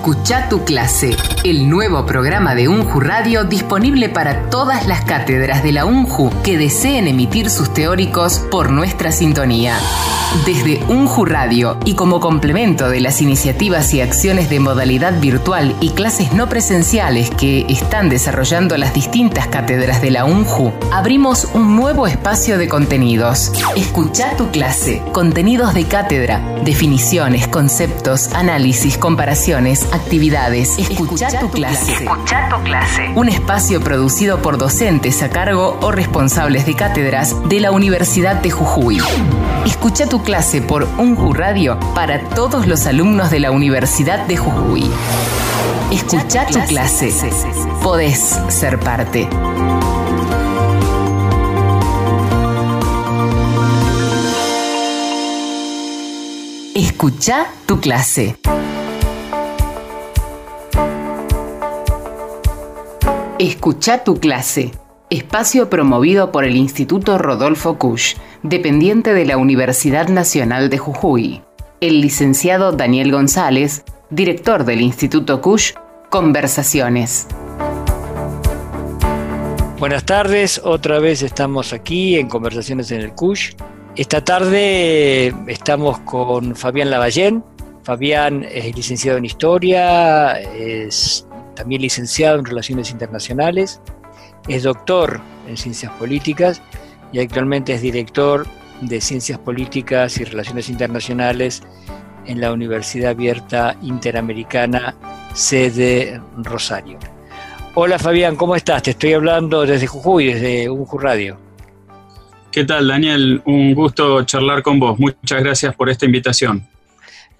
Escucha tu clase, el nuevo programa de UNJU Radio disponible para todas las cátedras de la UNJU que deseen emitir sus teóricos por nuestra sintonía. Desde UNJU Radio y como complemento de las iniciativas y acciones de modalidad virtual y clases no presenciales que están desarrollando las distintas cátedras de la UNJU, abrimos un nuevo espacio de contenidos. Escucha tu clase, contenidos de cátedra, definiciones, conceptos, análisis, comparaciones, actividades. Escucha, tu, clase. Escucha tu clase. Un espacio producido por docentes a cargo o responsables de cátedras de la Universidad de Jujuy. Escucha tu clase por UNJU Radio para todos los alumnos de la Universidad de Jujuy. Escucha tu clase. Podés ser parte. Escucha tu clase. Escucha tu clase. Espacio promovido por el Instituto Rodolfo Kusch, dependiente de la Universidad Nacional de Jujuy. El licenciado Daniel González, director del Instituto Kusch, Conversaciones. Buenas tardes, otra vez estamos aquí en Conversaciones en el Kusch. Esta tarde estamos con Fabián Lavallén. Fabián es licenciado en Historia, es también licenciado en Relaciones Internacionales, es doctor en Ciencias Políticas y actualmente es director de Ciencias Políticas y Relaciones Internacionales en la Universidad Abierta Interamericana, sede Rosario. Hola Fabián, ¿cómo estás? Te estoy hablando desde Jujuy, desde UNJU Radio. ¿Qué tal, Daniel? Un gusto charlar con vos. Muchas gracias por esta invitación.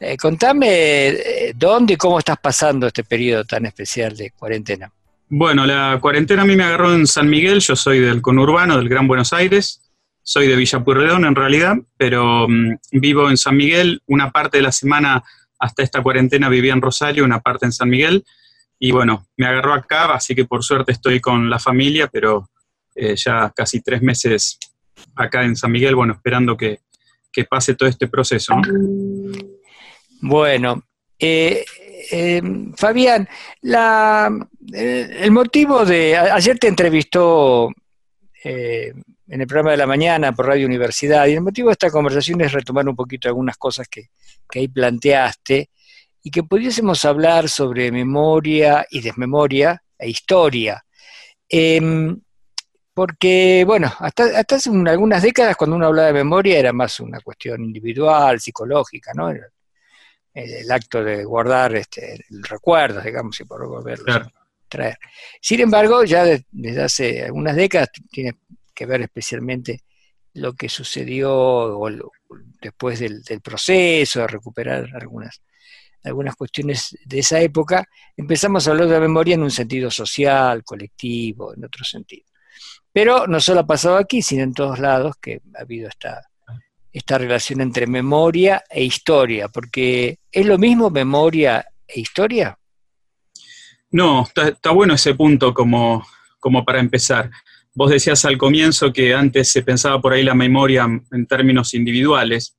Eh, contame eh, dónde y cómo estás pasando este periodo tan especial de cuarentena. Bueno, la cuarentena a mí me agarró en San Miguel, yo soy del conurbano, del Gran Buenos Aires, soy de Villa Pueyrredón en realidad, pero mm, vivo en San Miguel, una parte de la semana hasta esta cuarentena vivía en Rosario, una parte en San Miguel, y bueno, me agarró acá, así que por suerte estoy con la familia, pero eh, ya casi tres meses acá en San Miguel, bueno, esperando que, pase todo este proceso. Bueno, eh, eh, Fabián, la, el motivo de... Ayer te entrevistó eh, en el programa de la mañana por Radio Universidad y el motivo de esta conversación es retomar un poquito algunas cosas que, ahí planteaste y que pudiésemos hablar sobre memoria y desmemoria e historia. Em, porque, bueno, hasta, hasta hace algunas décadas cuando uno hablaba de memoria era más una cuestión individual, psicológica, ¿no? El acto de guardar este, el recuerdo, digamos, y por volverlo a traer. Sin embargo, ya desde hace algunas décadas tiene que ver especialmente lo que sucedió después del, proceso, de recuperar algunas, algunas cuestiones de esa época, empezamos a hablar de la memoria en un sentido social, colectivo, en otro sentido. Pero no solo ha pasado aquí, sino en todos lados que ha habido esta, esta relación entre memoria e historia, porque ¿es lo mismo memoria e historia? No, está, bueno ese punto como, como para empezar. Vos decías al comienzo que antes se pensaba por ahí la memoria en términos individuales.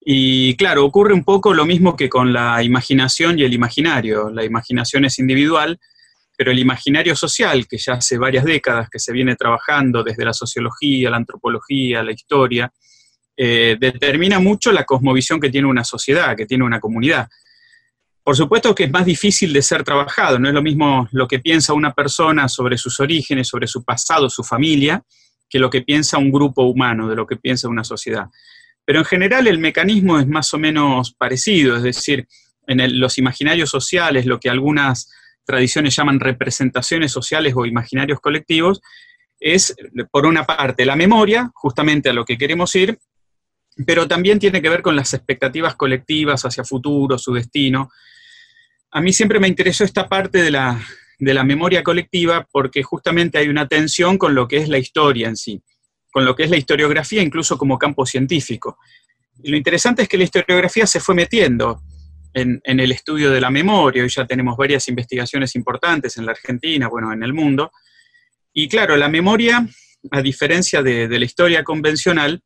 Y claro, ocurre un poco lo mismo que con la imaginación y el imaginario. La imaginación es individual, pero el imaginario social, que ya hace varias décadas que se viene trabajando desde la sociología, la antropología, la historia, eh, determina mucho la cosmovisión que tiene una sociedad, que tiene una comunidad. Por supuesto que es más difícil de ser trabajado, no es lo mismo lo que piensa una persona sobre sus orígenes, sobre su pasado, su familia, que lo que piensa un grupo humano, de lo que piensa una sociedad. Pero en general el mecanismo es más o menos parecido, es decir, en los imaginarios sociales, lo que algunas tradiciones llaman representaciones sociales o imaginarios colectivos, es, por una parte, la memoria, justamente a lo que queremos ir, pero también tiene que ver con las expectativas colectivas hacia futuro, su destino. A mí siempre me interesó esta parte de la, memoria colectiva porque justamente hay una tensión con lo que es la historia en sí, con lo que es la historiografía incluso como campo científico. Lo interesante es que la historiografía se fue metiendo en, el estudio de la memoria, hoy ya tenemos varias investigaciones importantes en la Argentina, bueno, en el mundo, y claro, la memoria, a diferencia de la historia convencional,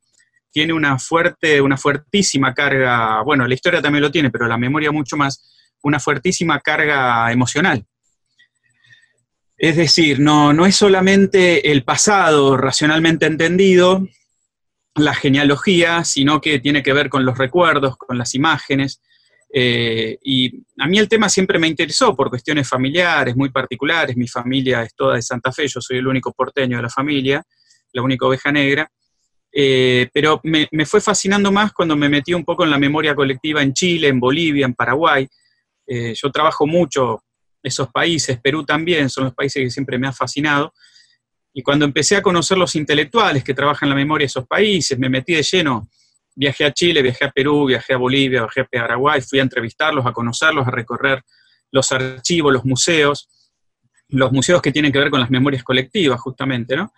tiene una fuerte, una fuertísima carga, bueno, la historia también lo tiene, pero la memoria mucho más, una fuertísima carga emocional. Es decir, no, no es solamente el pasado racionalmente entendido, la genealogía, sino que tiene que ver con los recuerdos, con las imágenes. Eh, y a mí el tema siempre me interesó por cuestiones familiares muy particulares. Mi familia es toda de Santa Fe, yo soy el único porteño de la familia, la única oveja negra. Eh, pero me, fue fascinando más cuando me metí un poco en la memoria colectiva en Chile, en Bolivia, en Paraguay. Eh, yo trabajo mucho esos países, Perú también, son los países que siempre me han fascinado. Y cuando empecé a conocer los intelectuales que trabajan la memoria de esos países, me metí de lleno. Viajé a Chile, viajé a Perú, viajé a Bolivia, viajé a Paraguay, fui a entrevistarlos, a conocerlos, a recorrer los archivos, los museos, los museos que tienen que ver con las memorias colectivas, justamente, ¿no?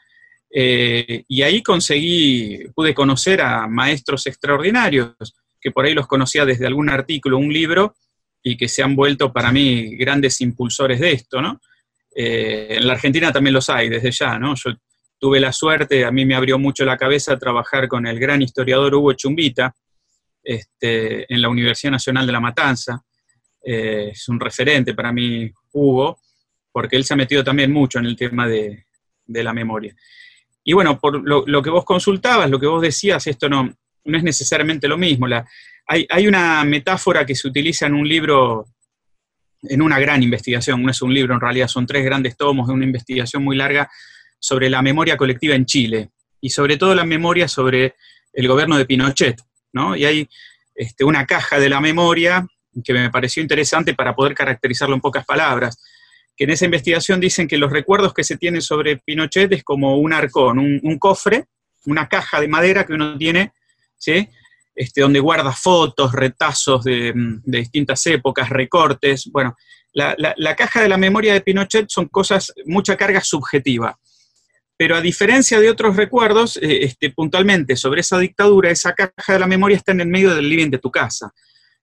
Eh, y ahí conseguí, pude conocer a maestros extraordinarios, que por ahí los conocía desde algún artículo, un libro, y que se han vuelto para mí grandes impulsores de esto, ¿no? Eh, en la Argentina también los hay, desde ya, ¿no? Yo tuve la suerte, a mí me abrió mucho la cabeza trabajar con el gran historiador Hugo Chumbita este, en la Universidad Nacional de La Matanza. Eh, es un referente para mí, Hugo, porque él se ha metido también mucho en el tema de, la memoria. Y bueno, por lo, que vos consultabas, lo que vos decías, esto no, no es necesariamente lo mismo. La, hay, hay, una metáfora que se utiliza en un libro en una gran investigación, no es un libro en realidad, son tres grandes tomos de una investigación muy larga sobre la memoria colectiva en Chile y sobre todo la memoria sobre el gobierno de Pinochet, ¿no? Y hay este, una caja de la memoria que me pareció interesante para poder caracterizarlo en pocas palabras, que en esa investigación dicen que los recuerdos que se tienen sobre Pinochet es como un arcón, un, cofre, una caja de madera que uno tiene, ¿sí? Este, donde guarda fotos, retazos de, distintas épocas, recortes. Bueno, la, caja de la memoria de Pinochet son cosas, mucha carga subjetiva. Pero a diferencia de otros recuerdos, eh, este, puntualmente sobre esa dictadura, esa caja de la memoria está en el medio del living de tu casa.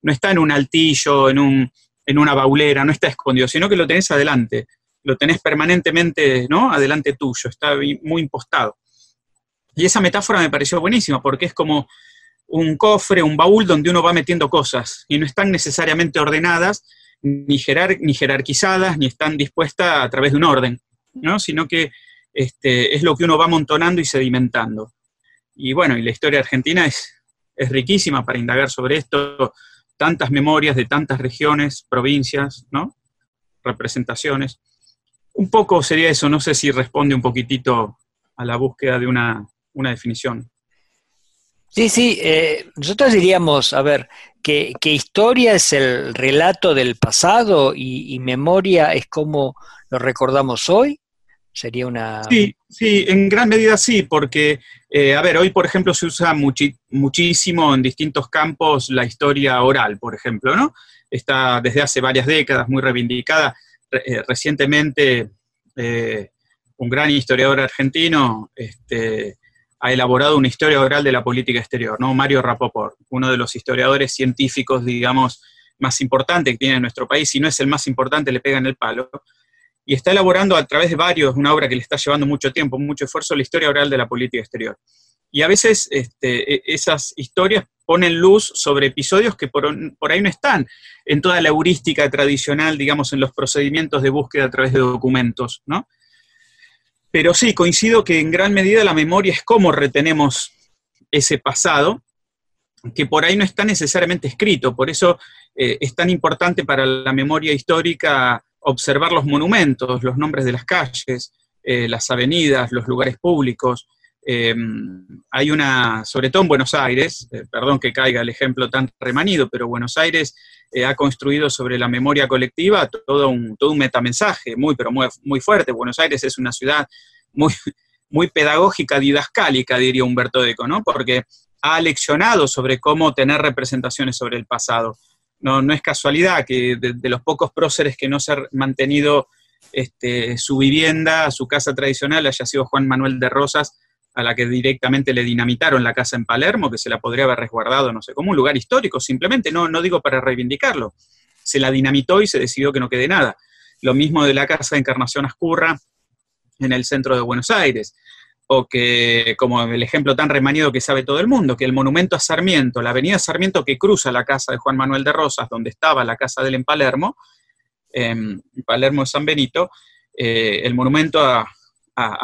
No está en un altillo, en, un, en una baulera, no está escondido, sino que lo tenés adelante. Lo tenés permanentemente, ¿no? Adelante tuyo, está muy impostado. Y esa metáfora me pareció buenísima, porque es como un cofre, un baúl donde uno va metiendo cosas y no están necesariamente ordenadas, ni, ni jerarquizadas, ni están dispuestas a través de un orden, ¿no? sino que este, es lo que uno va amontonando y sedimentando. Y bueno, y la historia argentina es, es riquísima para indagar sobre esto, tantas memorias de tantas regiones, provincias, ¿no? representaciones. Un poco sería eso, no sé si responde un poquitito a la búsqueda de una, una definición. Sí, sí, eh, nosotros diríamos, a ver, que, historia es el relato del pasado y, memoria es como lo recordamos hoy. Sería una... Sí, sí, en gran medida sí, porque, eh, a ver, hoy, por ejemplo, se usa muchísimo en distintos campos la historia oral, por ejemplo, ¿no? Está desde hace varias décadas muy reivindicada. Eh, recientemente, un gran historiador argentino, este, ha elaborado una historia oral de la política exterior, ¿no? Mario Rapoport, uno de los historiadores científicos, digamos, más importantes que tiene nuestro país, si no es el más importante, le pega en el palo, y está elaborando a través de varios, una obra que le está llevando mucho tiempo, mucho esfuerzo, la historia oral de la política exterior. Y a veces este, e, esas historias ponen luz sobre episodios que por, ahí no están en toda la heurística tradicional, digamos, en los procedimientos de búsqueda a través de documentos, ¿no? Pero sí, coincido que en gran medida la memoria es cómo retenemos ese pasado, que por ahí no está necesariamente escrito. Por eso eh, es tan importante para la memoria histórica observar los monumentos, los nombres de las calles, eh, las avenidas, los lugares públicos. Em, hay una, sobre todo en Buenos Aires, eh, perdón que caiga el ejemplo tan remanido, pero Buenos Aires ha construido sobre la memoria colectiva todo un, todo un metamensaje muy, pero muy, muy fuerte. Buenos Aires es una ciudad muy, muy pedagógica, didascálica, diría Humberto Eco, ¿no? Porque ha leccionado sobre cómo tener representaciones sobre el pasado. No, no es casualidad que de, los pocos próceres que no se ha mantenido este, su vivienda, su casa tradicional, haya sido Juan Manuel de Rosas, a la que directamente le dinamitaron la casa en Palermo, que se la podría haber resguardado, no sé, como un lugar histórico, simplemente, no, no digo para reivindicarlo. Se la dinamitó y se decidió que no quede nada. Lo mismo de la casa de Encarnación Ascurra, en el centro de Buenos Aires. O que, como el ejemplo tan remanido que sabe todo el mundo, que el monumento a Sarmiento, la avenida Sarmiento que cruza la casa de Juan Manuel de Rosas, donde estaba la casa de él en Palermo, en Palermo de San Benito, eh, el monumento a,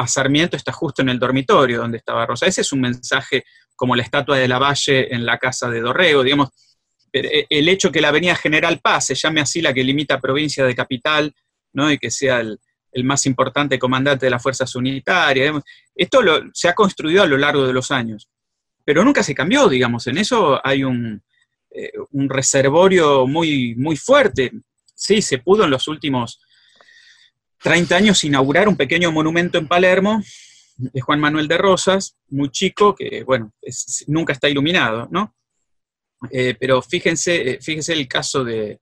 Sarmiento está justo en el dormitorio donde estaba Rosa. Ese es un mensaje como la estatua de la Valle en la casa de Dorrego, digamos, eh, el hecho que la avenida General Paz se llame así la que limita provincia de capital, ¿no? y que sea el, más importante comandante de las fuerzas unitarias. Esto se ha construido a lo largo de los años, pero nunca se cambió, digamos, en eso hay un, eh, un reservorio muy, muy fuerte. Sí, se pudo en los últimos 30 años inaugurar un pequeño monumento en Palermo de Juan Manuel de Rosas, muy chico, que, bueno, nunca está iluminado, ¿no? Eh, pero fíjense, eh, fíjense el caso de,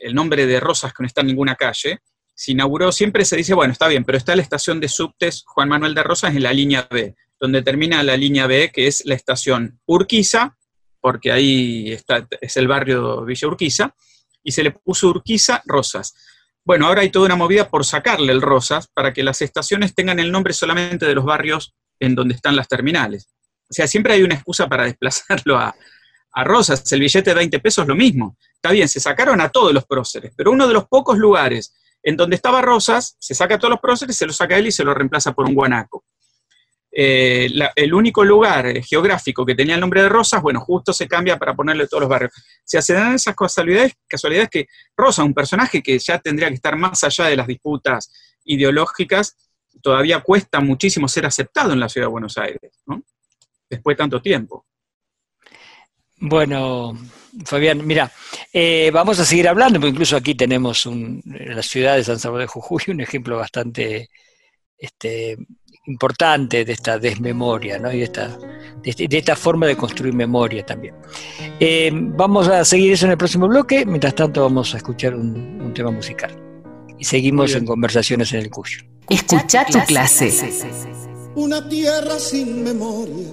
el nombre de Rosas que no está en ninguna calle, se inauguró, siempre se dice, bueno, está bien, pero está la estación de subtes Juan Manuel de Rosas en la línea B, donde termina la línea B, que es la estación Urquiza, porque ahí está, es el barrio Villa Urquiza, y se le puso Urquiza Rosas. Bueno, ahora hay toda una movida por sacarle el Rosas para que las estaciones tengan el nombre solamente de los barrios en donde están las terminales. O sea, siempre hay una excusa para desplazarlo a, a Rosas. El billete de 20 pesos lo mismo. Está bien, se sacaron a todos los próceres, pero uno de los pocos lugares en donde estaba Rosas, se saca todos los próceres, se lo saca él y se lo reemplaza por un guanaco. Eh, el único lugar eh, geográfico que tenía el nombre de Rosas, bueno, justo se cambia para ponerle todos los barrios. O sea, se dan esas casualidades, casualidades que Rosa, un personaje que ya tendría que estar más allá de las disputas ideológicas, todavía cuesta muchísimo ser aceptado en la ciudad de Buenos Aires, ¿no? Después de tanto tiempo. Bueno, Fabián, mira, eh, vamos a seguir hablando, porque incluso aquí tenemos un, en la ciudad de San Salvador de Jujuy un ejemplo bastante este, importante de esta desmemoria, ¿no? Y de esta, de, esta forma de construir memoria también. Eh, vamos a seguir eso en el próximo bloque, mientras tanto vamos a escuchar un, tema musical. Y seguimos en conversaciones en el Cuyo. Escucha tu clase. Una tierra sin memoria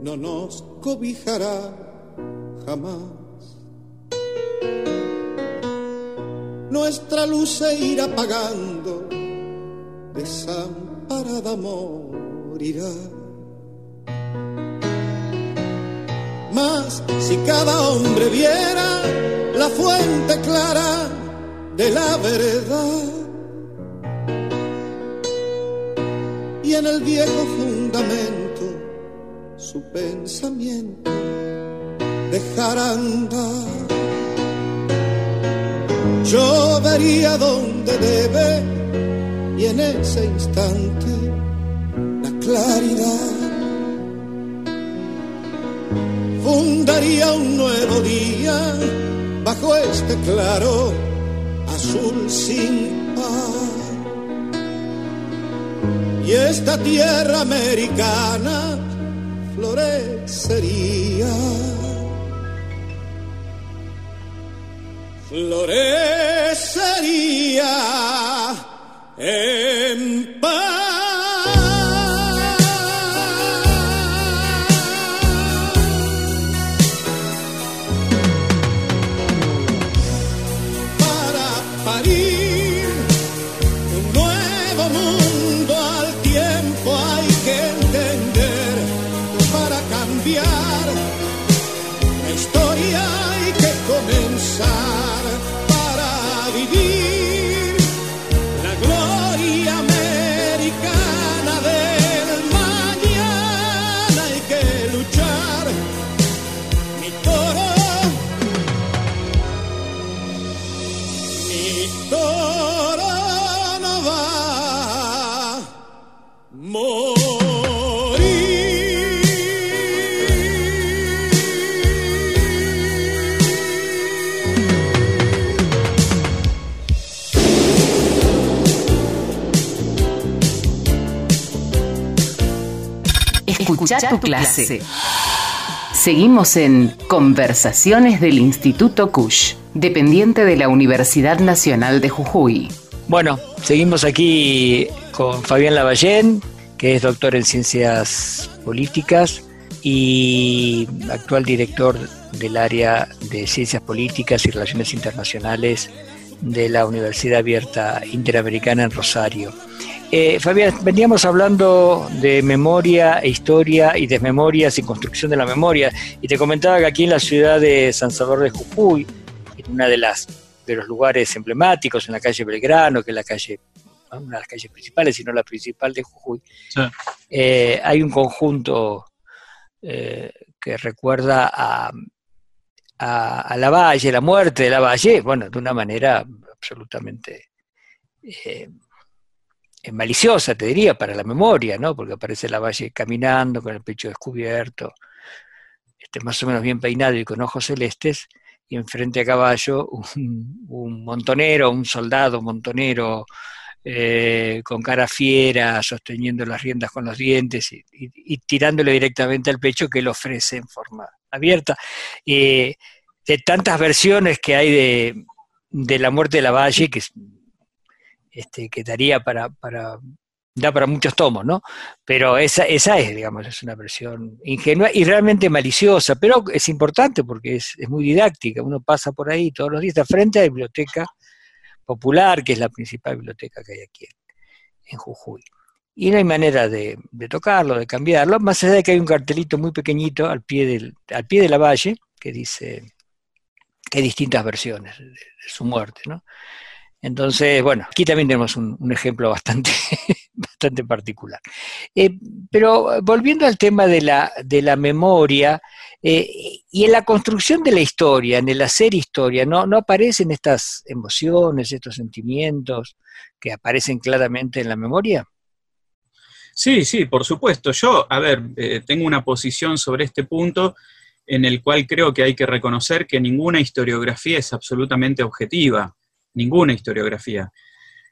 no nos cobijará jamás. Nuestra luz se irá apagando desamparada morirá. Mas si cada hombre viera la fuente clara de la verdad y en el viejo fundamento su pensamiento dejar andar, vería donde debe y en ese instante la claridad fundaría un nuevo día bajo este claro azul sin par. Y esta tierra americana florecería. Florecería en Escucha tu clase. Seguimos en Conversaciones del Instituto Cush, dependiente de la Universidad Nacional de Jujuy. Bueno, seguimos aquí con Fabián Lavallén, que es doctor en Ciencias Políticas y actual director del área de Ciencias Políticas y Relaciones Internacionales de la Universidad Abierta Interamericana en Rosario. Eh, Fabián, veníamos hablando de memoria e historia y desmemorias y construcción de la memoria, y te comentaba que aquí en la ciudad de San Salvador de Jujuy, en una de las de los lugares emblemáticos, en la calle Belgrano, que es la calle una de las calles principales, sino la principal de Jujuy, eh, hay un conjunto eh, que recuerda a, a, la Valle, la muerte de la Valle, bueno, de una manera absolutamente eh, maliciosa, te diría, para la memoria, ¿no? Porque aparece la Valle caminando con el pecho descubierto, este, más o menos bien peinado y con ojos celestes, y enfrente a caballo un, montonero, un soldado montonero eh, con cara fiera, sosteniendo las riendas con los dientes y, tirándole directamente al pecho que él ofrece en forma abierta. Eh, de tantas versiones que hay de, la muerte de la Valle, que, este, que daría para, para, da para muchos tomos, ¿no? Pero esa, esa es, digamos, es una versión ingenua y realmente maliciosa, pero es importante porque es, es muy didáctica. Uno pasa por ahí todos los días, está frente a la biblioteca popular, que es la principal biblioteca que hay aquí en, Jujuy. Y no hay manera de, tocarlo, de cambiarlo, más allá de que hay un cartelito muy pequeñito al pie, del, al pie de la valle que dice que hay distintas versiones de, su muerte, ¿no? Entonces, bueno, aquí también tenemos un, ejemplo bastante, bastante particular. Eh, pero volviendo al tema de la, de la memoria, eh, y en la construcción de la historia, en el hacer historia, ¿no, ¿no aparecen estas emociones, estos sentimientos que aparecen claramente en la memoria? Sí, sí, por supuesto. Yo, a ver, eh, tengo una posición sobre este punto en el cual creo que hay que reconocer que ninguna historiografía es absolutamente objetiva, ninguna historiografía,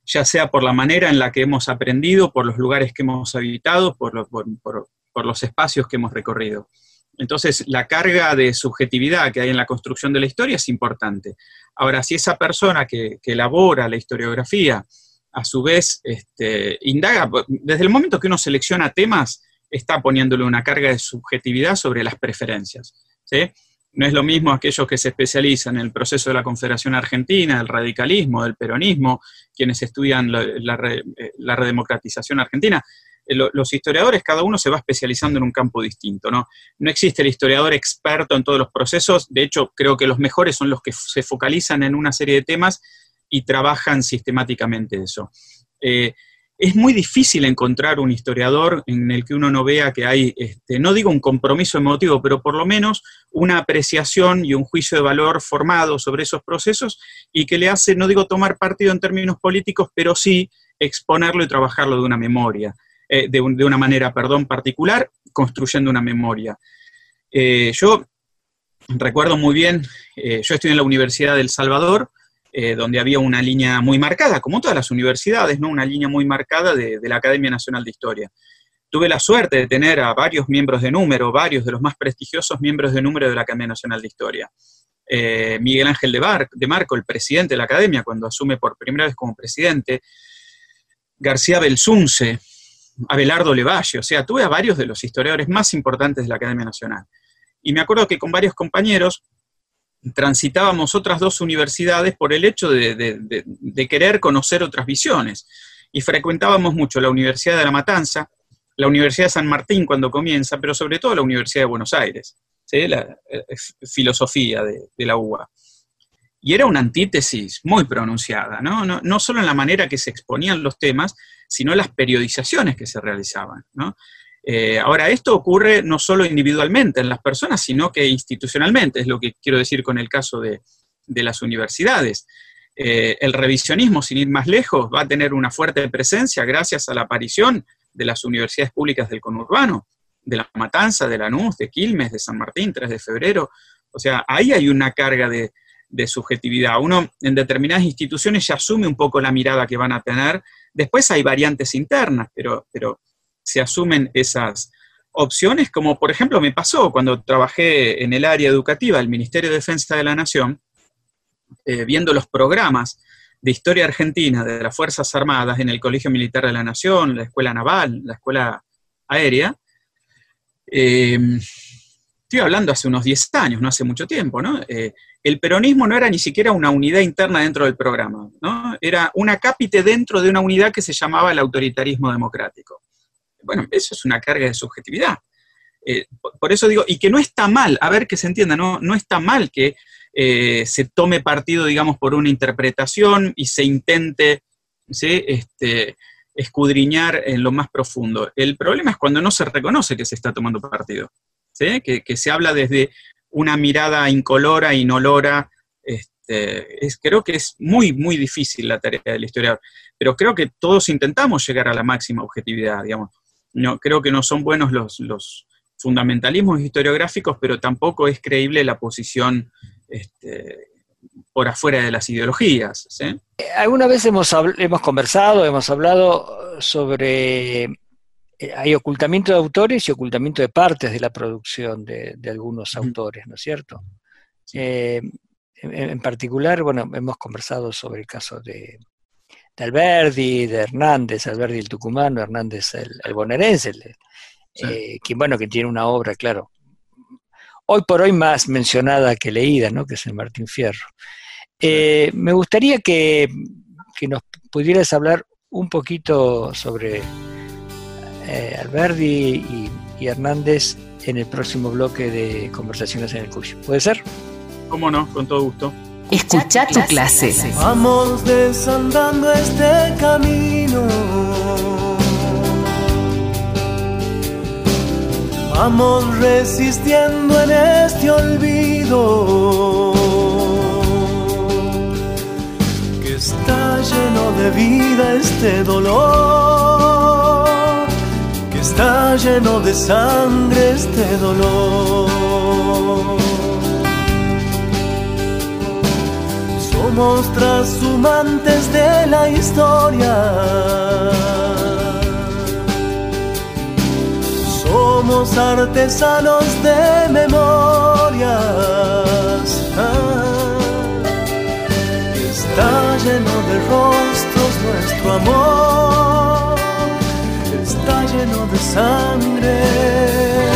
ya sea por la manera en la que hemos aprendido, por los lugares que hemos habitado, por, los espacios que hemos recorrido. Entonces, la carga de subjetividad que hay en la construcción de la historia es importante. Ahora, si esa persona que, elabora la historiografía, a su vez, este, indaga, desde el momento que uno selecciona temas, está poniéndole una carga de subjetividad sobre las preferencias. No es lo mismo aquellos que se especializan en el proceso de la Confederación Argentina, el radicalismo, del peronismo, quienes estudian la, eh, redemocratización argentina. Eh, los historiadores, cada uno se va especializando en un campo distinto, ¿no? No existe el historiador experto en todos los procesos, de hecho, creo que los mejores son los que se focalizan en una serie de temas y trabajan sistemáticamente eso. Eh, es muy difícil encontrar un historiador en el que uno no vea que hay, este, no digo un compromiso emotivo, pero por lo menos una apreciación y un juicio de valor formado sobre esos procesos y que le hace, no digo tomar partido en términos políticos, pero sí exponerlo y trabajarlo de una memoria, eh, de, una manera, perdón, particular, construyendo una memoria. Eh, yo recuerdo muy bien, eh, yo estudié en la Universidad del Salvador, eh, donde había una línea muy marcada, como todas las universidades, ¿no? una línea muy marcada de, la Academia Nacional de Historia. Tuve la suerte de tener a varios miembros de número, varios de los más prestigiosos miembros de número de la Academia Nacional de Historia. Eh, Miguel Ángel de, de Marco, el presidente de la Academia, cuando asume por primera vez como presidente, García Belsunce, Abelardo Levalle, o sea, tuve a varios de los historiadores más importantes de la Academia Nacional. Y me acuerdo que con varios compañeros transitábamos otras dos universidades por el hecho de, querer conocer otras visiones. Y frecuentábamos mucho la Universidad de La Matanza, la Universidad de San Martín cuando comienza, pero sobre todo la Universidad de Buenos Aires, la eh, filosofía de, la UBA. Y era una antítesis muy pronunciada, ¿no? ¿no? No, solo en la manera que se exponían los temas, sino en las periodizaciones que se realizaban. ¿no? Eh, ahora, esto ocurre no solo individualmente en las personas, sino que institucionalmente, es lo que quiero decir con el caso de, las universidades. Eh, el revisionismo, sin ir más lejos, va a tener una fuerte presencia gracias a la aparición de las universidades públicas del conurbano, de La Matanza, de Lanús, de Quilmes, de San Martín, 3 de febrero. O sea, ahí hay una carga de, subjetividad. Uno en determinadas instituciones ya asume un poco la mirada que van a tener. Después hay variantes internas, pero, pero se asumen esas opciones, como por ejemplo me pasó cuando trabajé en el área educativa del Ministerio de Defensa de la Nación, eh, viendo los programas de historia argentina de las Fuerzas Armadas en el Colegio Militar de la Nación, la Escuela Naval, la Escuela Aérea, em, estoy hablando hace unos 10 años, no hace mucho tiempo, ¿no? Eh, el peronismo no era ni siquiera una unidad interna dentro del programa, ¿no? Era una cápite dentro de una unidad que se llamaba el autoritarismo democrático. Bueno, eso es una carga de subjetividad. Eh, por eso digo, y que no está mal, a ver que se entienda, no, no está mal que eh, se tome partido, digamos, por una interpretación y se intente este, escudriñar en lo más profundo. El problema es cuando no se reconoce que se está tomando partido que, se habla desde una mirada incolora, inolora. Este, es, creo que es muy, muy difícil la tarea del historiador, pero creo que todos intentamos llegar a la máxima objetividad, digamos. No, creo que no son buenos los, los fundamentalismos historiográficos, pero tampoco es creíble la posición este, por afuera de las ideologías. Alguna vez hemos, hemos conversado, hemos hablado sobre eh, hay ocultamiento de autores y ocultamiento de partes de la producción de, algunos autores, ¿no es cierto? Eh, en, particular, bueno, hemos conversado sobre el caso de, Alberdi, de Hernández, Alberdi el tucumano, Hernández el, bonaerense, eh, que bueno, que tiene una obra, claro, hoy por hoy más mencionada que leída, ¿no? Que es el Martín Fierro. me gustaría que, que nos pudieras hablar un poquito sobre eh, Alberdi y, Hernández en el próximo bloque de Conversaciones en el Cuyo. ¿Puede ser? Cómo no, con todo gusto. Escucha tu clase. Vamos desandando este camino. Vamos resistiendo en este olvido que está lleno de vida este dolor está lleno de sangre este dolor. Somos trashumantes de la historia. Somos artesanos de memorias. está lleno de rostros nuestro amor lleno de sangre.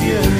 Tierra,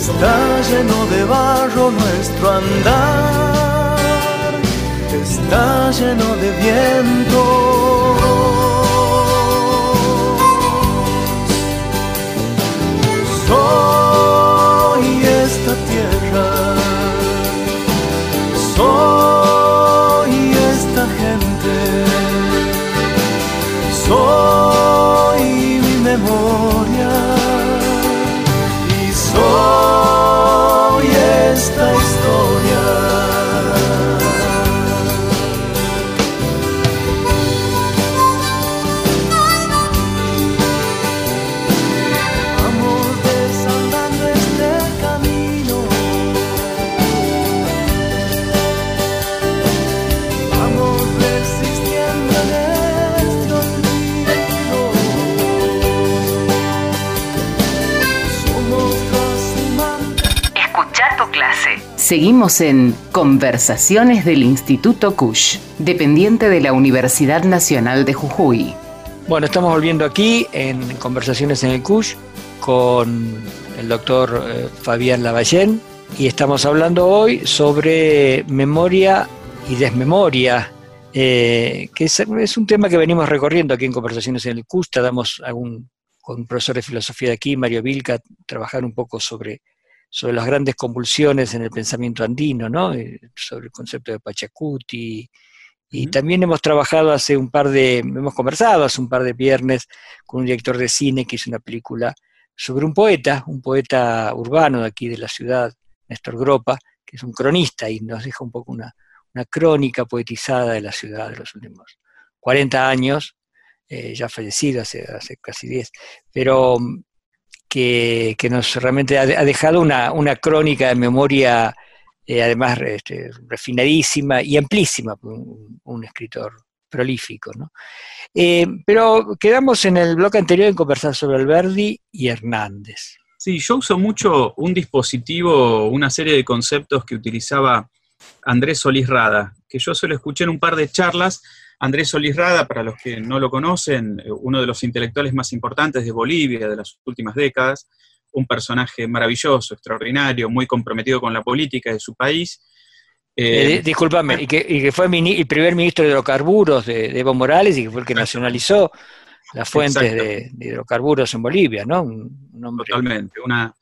está lleno de barro nuestro andar. Está lleno de viento. Seguimos en Conversaciones del Instituto Cush, dependiente de la Universidad Nacional de Jujuy. Bueno, estamos volviendo aquí en Conversaciones en el Cush con el doctor eh, Fabián Lavallén, y estamos hablando hoy sobre memoria y desmemoria, eh, que es, un tema que venimos recorriendo aquí en Conversaciones en el CUSTA, damos algún, con un profesor de filosofía de aquí, Mario Vilca, trabajar un poco sobre, sobre las grandes convulsiones en el pensamiento andino, ¿no? Eh, sobre el concepto de Pachacuti, y también hemos trabajado hace un par de, hemos conversado hace un par de viernes con un director de cine que hizo una película sobre un poeta, un poeta urbano de aquí de la ciudad, Néstor Gropa, que es un cronista y nos deja un poco una, crónica poetizada de la ciudad de los últimos 40 años, eh, ya fallecido hace, hace casi 10, pero mm, que, nos realmente ha, dejado una, una crónica de memoria eh, además este, refinadísima y amplísima, un, escritor prolífico. ¿no? Eh, pero quedamos en el bloque anterior en conversar sobre Alberdi y Hernández. Sí, yo uso mucho un dispositivo, una serie de conceptos que utilizaba Andrés Solís Rada, que yo solo escuché en un par de charlas. Andrés Solís Rada, para los que no lo conocen, eh, uno de los intelectuales más importantes de Bolivia de las últimas décadas, un personaje maravilloso, extraordinario, muy comprometido con la política de su país. Eh, eh discúlpame, y que, fue el primer ministro de hidrocarburos de, Evo Morales y que fue el que nacionalizó las fuentes de, hidrocarburos en Bolivia, ¿no? Totalmente, una,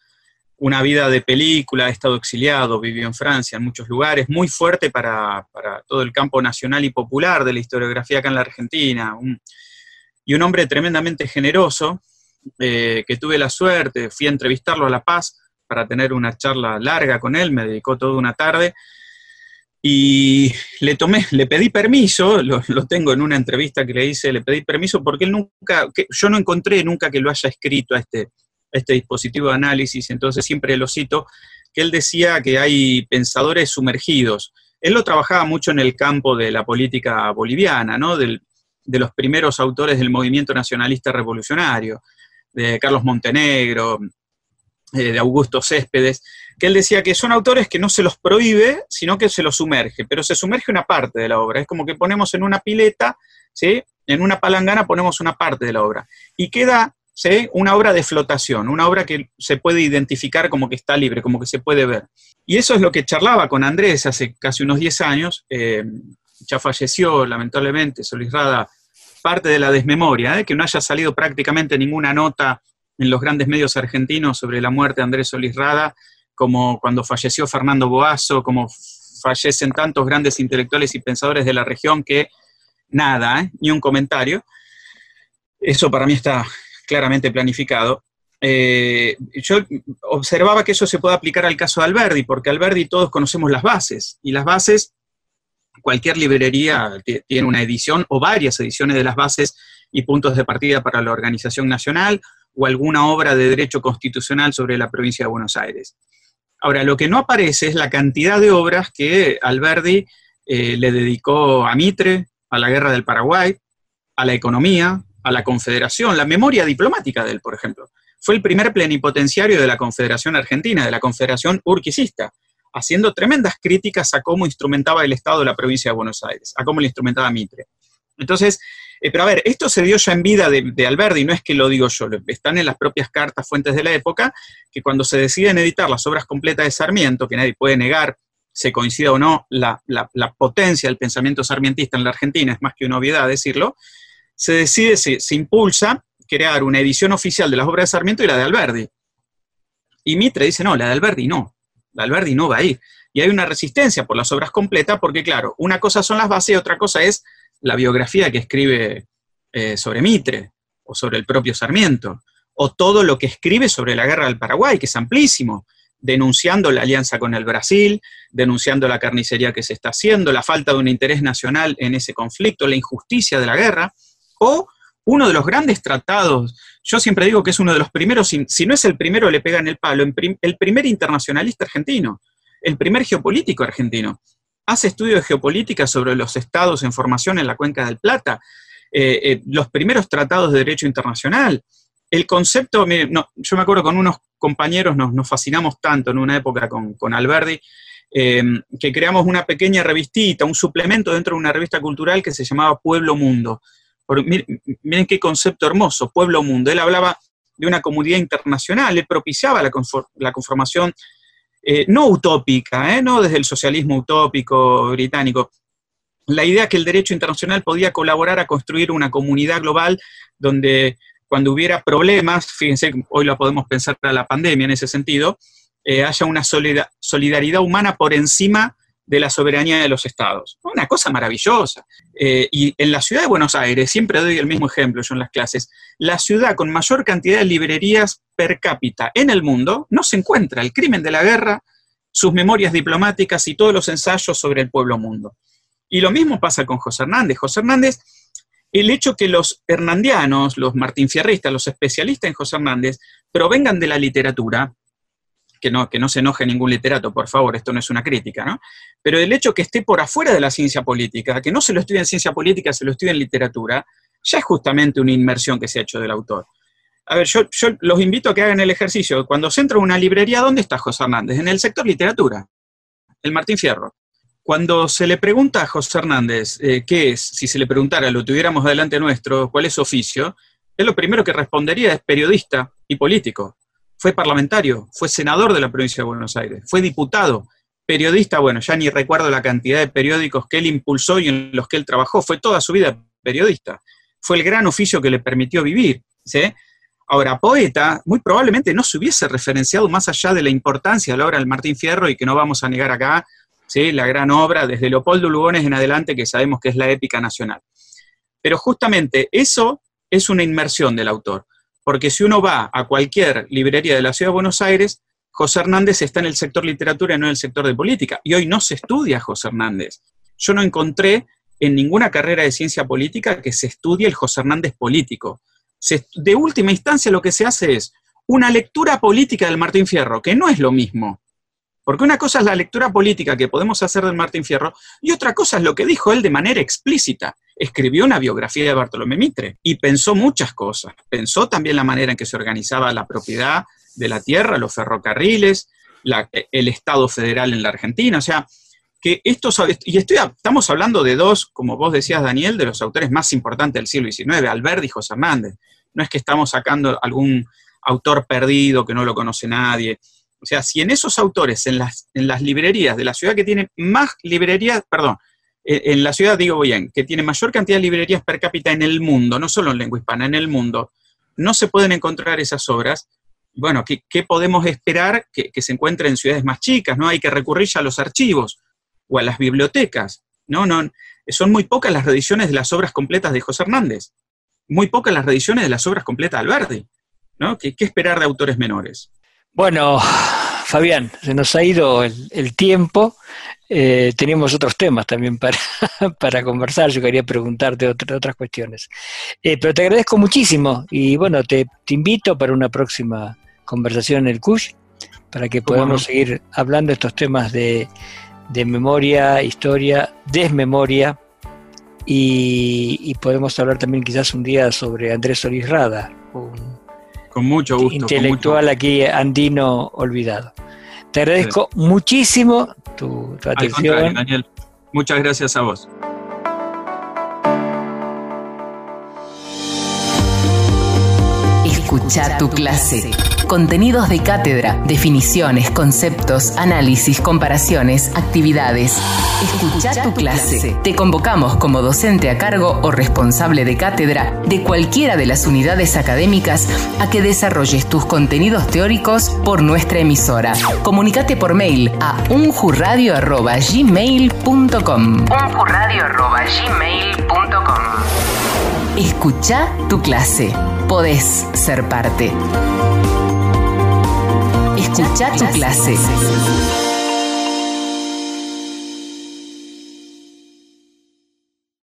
una vida de película, ha estado exiliado, vivió en Francia, en muchos lugares, muy fuerte para, todo el campo nacional y popular de la historiografía acá en la Argentina, y un hombre tremendamente generoso, eh, que tuve la suerte, fui a entrevistarlo a La Paz para tener una charla larga con él, me dedicó toda una tarde, y le tomé, le pedí permiso, lo, tengo en una entrevista que le hice, le pedí permiso porque él nunca, yo no encontré nunca que lo haya escrito a este, este dispositivo de análisis, entonces siempre lo cito, que él decía que hay pensadores sumergidos. Él lo trabajaba mucho en el campo de la política boliviana, ¿no? de los primeros autores del movimiento nacionalista revolucionario de Carlos Montenegro, eh, de Augusto Céspedes, que él decía que son autores que no se los prohíbe, sino que se los sumerge, pero se sumerge una parte de la obra. Es como que ponemos en una pileta, ¿sí? en una palangana ponemos una parte de la obra, y queda ¿sí? una obra de flotación, una obra que se puede identificar como que está libre, como que se puede ver. Y eso es lo que charlaba con Andrés hace casi unos 10 años, eh, ya falleció lamentablemente, Solís Rada parte de la desmemoria, ¿eh? que no haya salido prácticamente ninguna nota en los grandes medios argentinos sobre la muerte de Andrés Solís Rada, como cuando falleció Fernando Boazo, como fallecen tantos grandes intelectuales y pensadores de la región que nada, ¿eh? ni un comentario. Eso para mí está claramente planificado. Eh, yo observaba que eso se puede aplicar al caso de Alberdi, porque Alberdi todos conocemos las bases, y las bases cualquier librería tiene una edición o varias ediciones de las bases y puntos de partida para la organización nacional o alguna obra de derecho constitucional sobre la provincia de Buenos Aires. Ahora, lo que no aparece es la cantidad de obras que Alberdi eh, le dedicó a Mitre, a la Guerra del Paraguay, a la economía, a la Confederación, la memoria diplomática de él, por ejemplo. Fue el primer plenipotenciario de la Confederación Argentina, de la Confederación Urquicista haciendo tremendas críticas a cómo instrumentaba el Estado de la provincia de Buenos Aires, a cómo le instrumentaba Mitre. Entonces, eh, pero a ver, esto se dio ya en vida de, Alberdi, no es que lo digo yo, están en las propias cartas fuentes de la época, que cuando se deciden editar las obras completas de Sarmiento, que nadie puede negar, se coincida o no, la, potencia del pensamiento sarmientista en la Argentina, es más que una obviedad decirlo, se decide, se, se impulsa crear una edición oficial de las obras de Sarmiento y la de Alberdi. Y Mitre dice, no, la de Alberdi no, Alberdi no va a ir. Y hay una resistencia por las obras completas porque, claro, una cosa son las bases y otra cosa es la biografía que escribe eh, sobre Mitre o sobre el propio Sarmiento, o todo lo que escribe sobre la guerra del Paraguay, que es amplísimo, denunciando la alianza con el Brasil, denunciando la carnicería que se está haciendo, la falta de un interés nacional en ese conflicto, la injusticia de la guerra, o uno de los grandes tratados, yo siempre digo que es uno de los primeros, si no es el primero, le pega en el palo, el primer internacionalista argentino, el primer geopolítico argentino. Hace estudios de geopolítica sobre los estados en formación en la cuenca del Plata, eh, eh, los primeros tratados de derecho internacional. El concepto, yo me acuerdo con unos compañeros, nos, fascinamos tanto en una época con, Alberdi, eh, que creamos una pequeña revistita, un suplemento dentro de una revista cultural que se llamaba Pueblo Mundo miren, qué concepto hermoso, pueblo mundo. Él hablaba de una comunidad internacional, él propiciaba la, conformación eh, no utópica, ¿eh? no desde el socialismo utópico británico, la idea que el derecho internacional podía colaborar a construir una comunidad global donde cuando hubiera problemas, fíjense, hoy lo podemos pensar para la pandemia en ese sentido, eh, haya una solidaridad humana por encima de la soberanía de los estados. Una cosa maravillosa. Eh, y en la ciudad de Buenos Aires, siempre doy el mismo ejemplo yo en las clases, la ciudad con mayor cantidad de librerías per cápita en el mundo no se encuentra. El crimen de la guerra, sus memorias diplomáticas y todos los ensayos sobre el pueblo mundo. Y lo mismo pasa con José Hernández. José Hernández, el hecho que los hernandianos, los martinfierristas, los especialistas en José Hernández, provengan de la literatura, que no, que no se enoje ningún literato, por favor, esto no es una crítica, ¿no? Pero el hecho que esté por afuera de la ciencia política, que no se lo estudie en ciencia política, se lo estudie en literatura, ya es justamente una inmersión que se ha hecho del autor. A ver, yo, yo los invito a que hagan el ejercicio. Cuando se entra a una librería, ¿dónde está José Hernández? En el sector literatura, el Martín Fierro. Cuando se le pregunta a José Hernández eh, qué es, si se le preguntara, lo tuviéramos delante nuestro, cuál es su oficio, él lo primero que respondería es periodista y político. Fue parlamentario, fue senador de la provincia de Buenos Aires, fue diputado, periodista, bueno, ya ni recuerdo la cantidad de periódicos que él impulsó y en los que él trabajó, fue toda su vida periodista. Fue el gran oficio que le permitió vivir. ¿sí? Ahora, poeta, muy probablemente no se hubiese referenciado más allá de la importancia de la obra del Martín Fierro y que no vamos a negar acá, la gran obra, desde Leopoldo Lugones en adelante, que sabemos que es la épica nacional. Pero justamente eso es una inmersión del autor, porque si uno va a cualquier librería de la Ciudad de Buenos Aires, José Hernández está en el sector literatura y no en el sector de política. Y hoy no se estudia José Hernández. Yo no encontré en ninguna carrera de ciencia política que se estudie el José Hernández político. de última instancia lo que se hace es una lectura política del Martín Fierro, que no es lo mismo. Porque una cosa es la lectura política que podemos hacer del Martín Fierro y otra cosa es lo que dijo él de manera explícita. Escribió una biografía de Bartolomé Mitre y pensó muchas cosas. Pensó también la manera en que se organizaba la propiedad de la tierra, los ferrocarriles, el Estado federal en la Argentina. O sea, que estos, y estamos hablando de dos, como vos decías, Daniel, de los autores más importantes del siglo XIX, Alberti y José Hernández. No es que estamos sacando algún autor perdido que no lo conoce nadie. O sea, si en esos autores, en las, en las librerías de la ciudad que tiene más librerías, perdón, en la ciudad, digo bien, que tiene mayor cantidad de librerías per cápita en el mundo, no solo en lengua hispana, en el mundo, no se pueden encontrar esas obras. Bueno, ¿qué, podemos esperar que, se encuentre en ciudades más chicas? ¿no? Hay que recurrir ya a los archivos o a las bibliotecas. No, no, son muy pocas las reediciones de las obras completas de José Hernández, muy pocas las reediciones de las obras completas de Alberdi. ¿no? ¿Qué, qué esperar de autores menores? Bueno, Fabián, se nos ha ido el, tiempo. Eh, teníamos otros temas también para, para conversar. Yo quería preguntarte otras cuestiones. Eh, pero te agradezco muchísimo y bueno, te, invito para una próxima conversación en el CUSH para que podamos seguir hablando de estos temas de, memoria, historia, desmemoria y, podemos hablar también quizás un día sobre Andrés Solís Rada, con mucho gusto. Intelectual aquí andino olvidado. Te agradezco muchísimo tu, atención. Daniel. Muchas gracias a vos. Escucha tu clase. Contenidos de cátedra, definiciones, conceptos, análisis, comparaciones, actividades. Escucha tu clase. Te convocamos como docente a cargo o responsable de cátedra de cualquiera de las unidades académicas a que desarrolles tus contenidos teóricos por nuestra emisora. Comunicate por mail a unjurradio.gmail.com unjurradio.gmail.com Escucha tu clase. Podés ser parte. Escucha tu clase.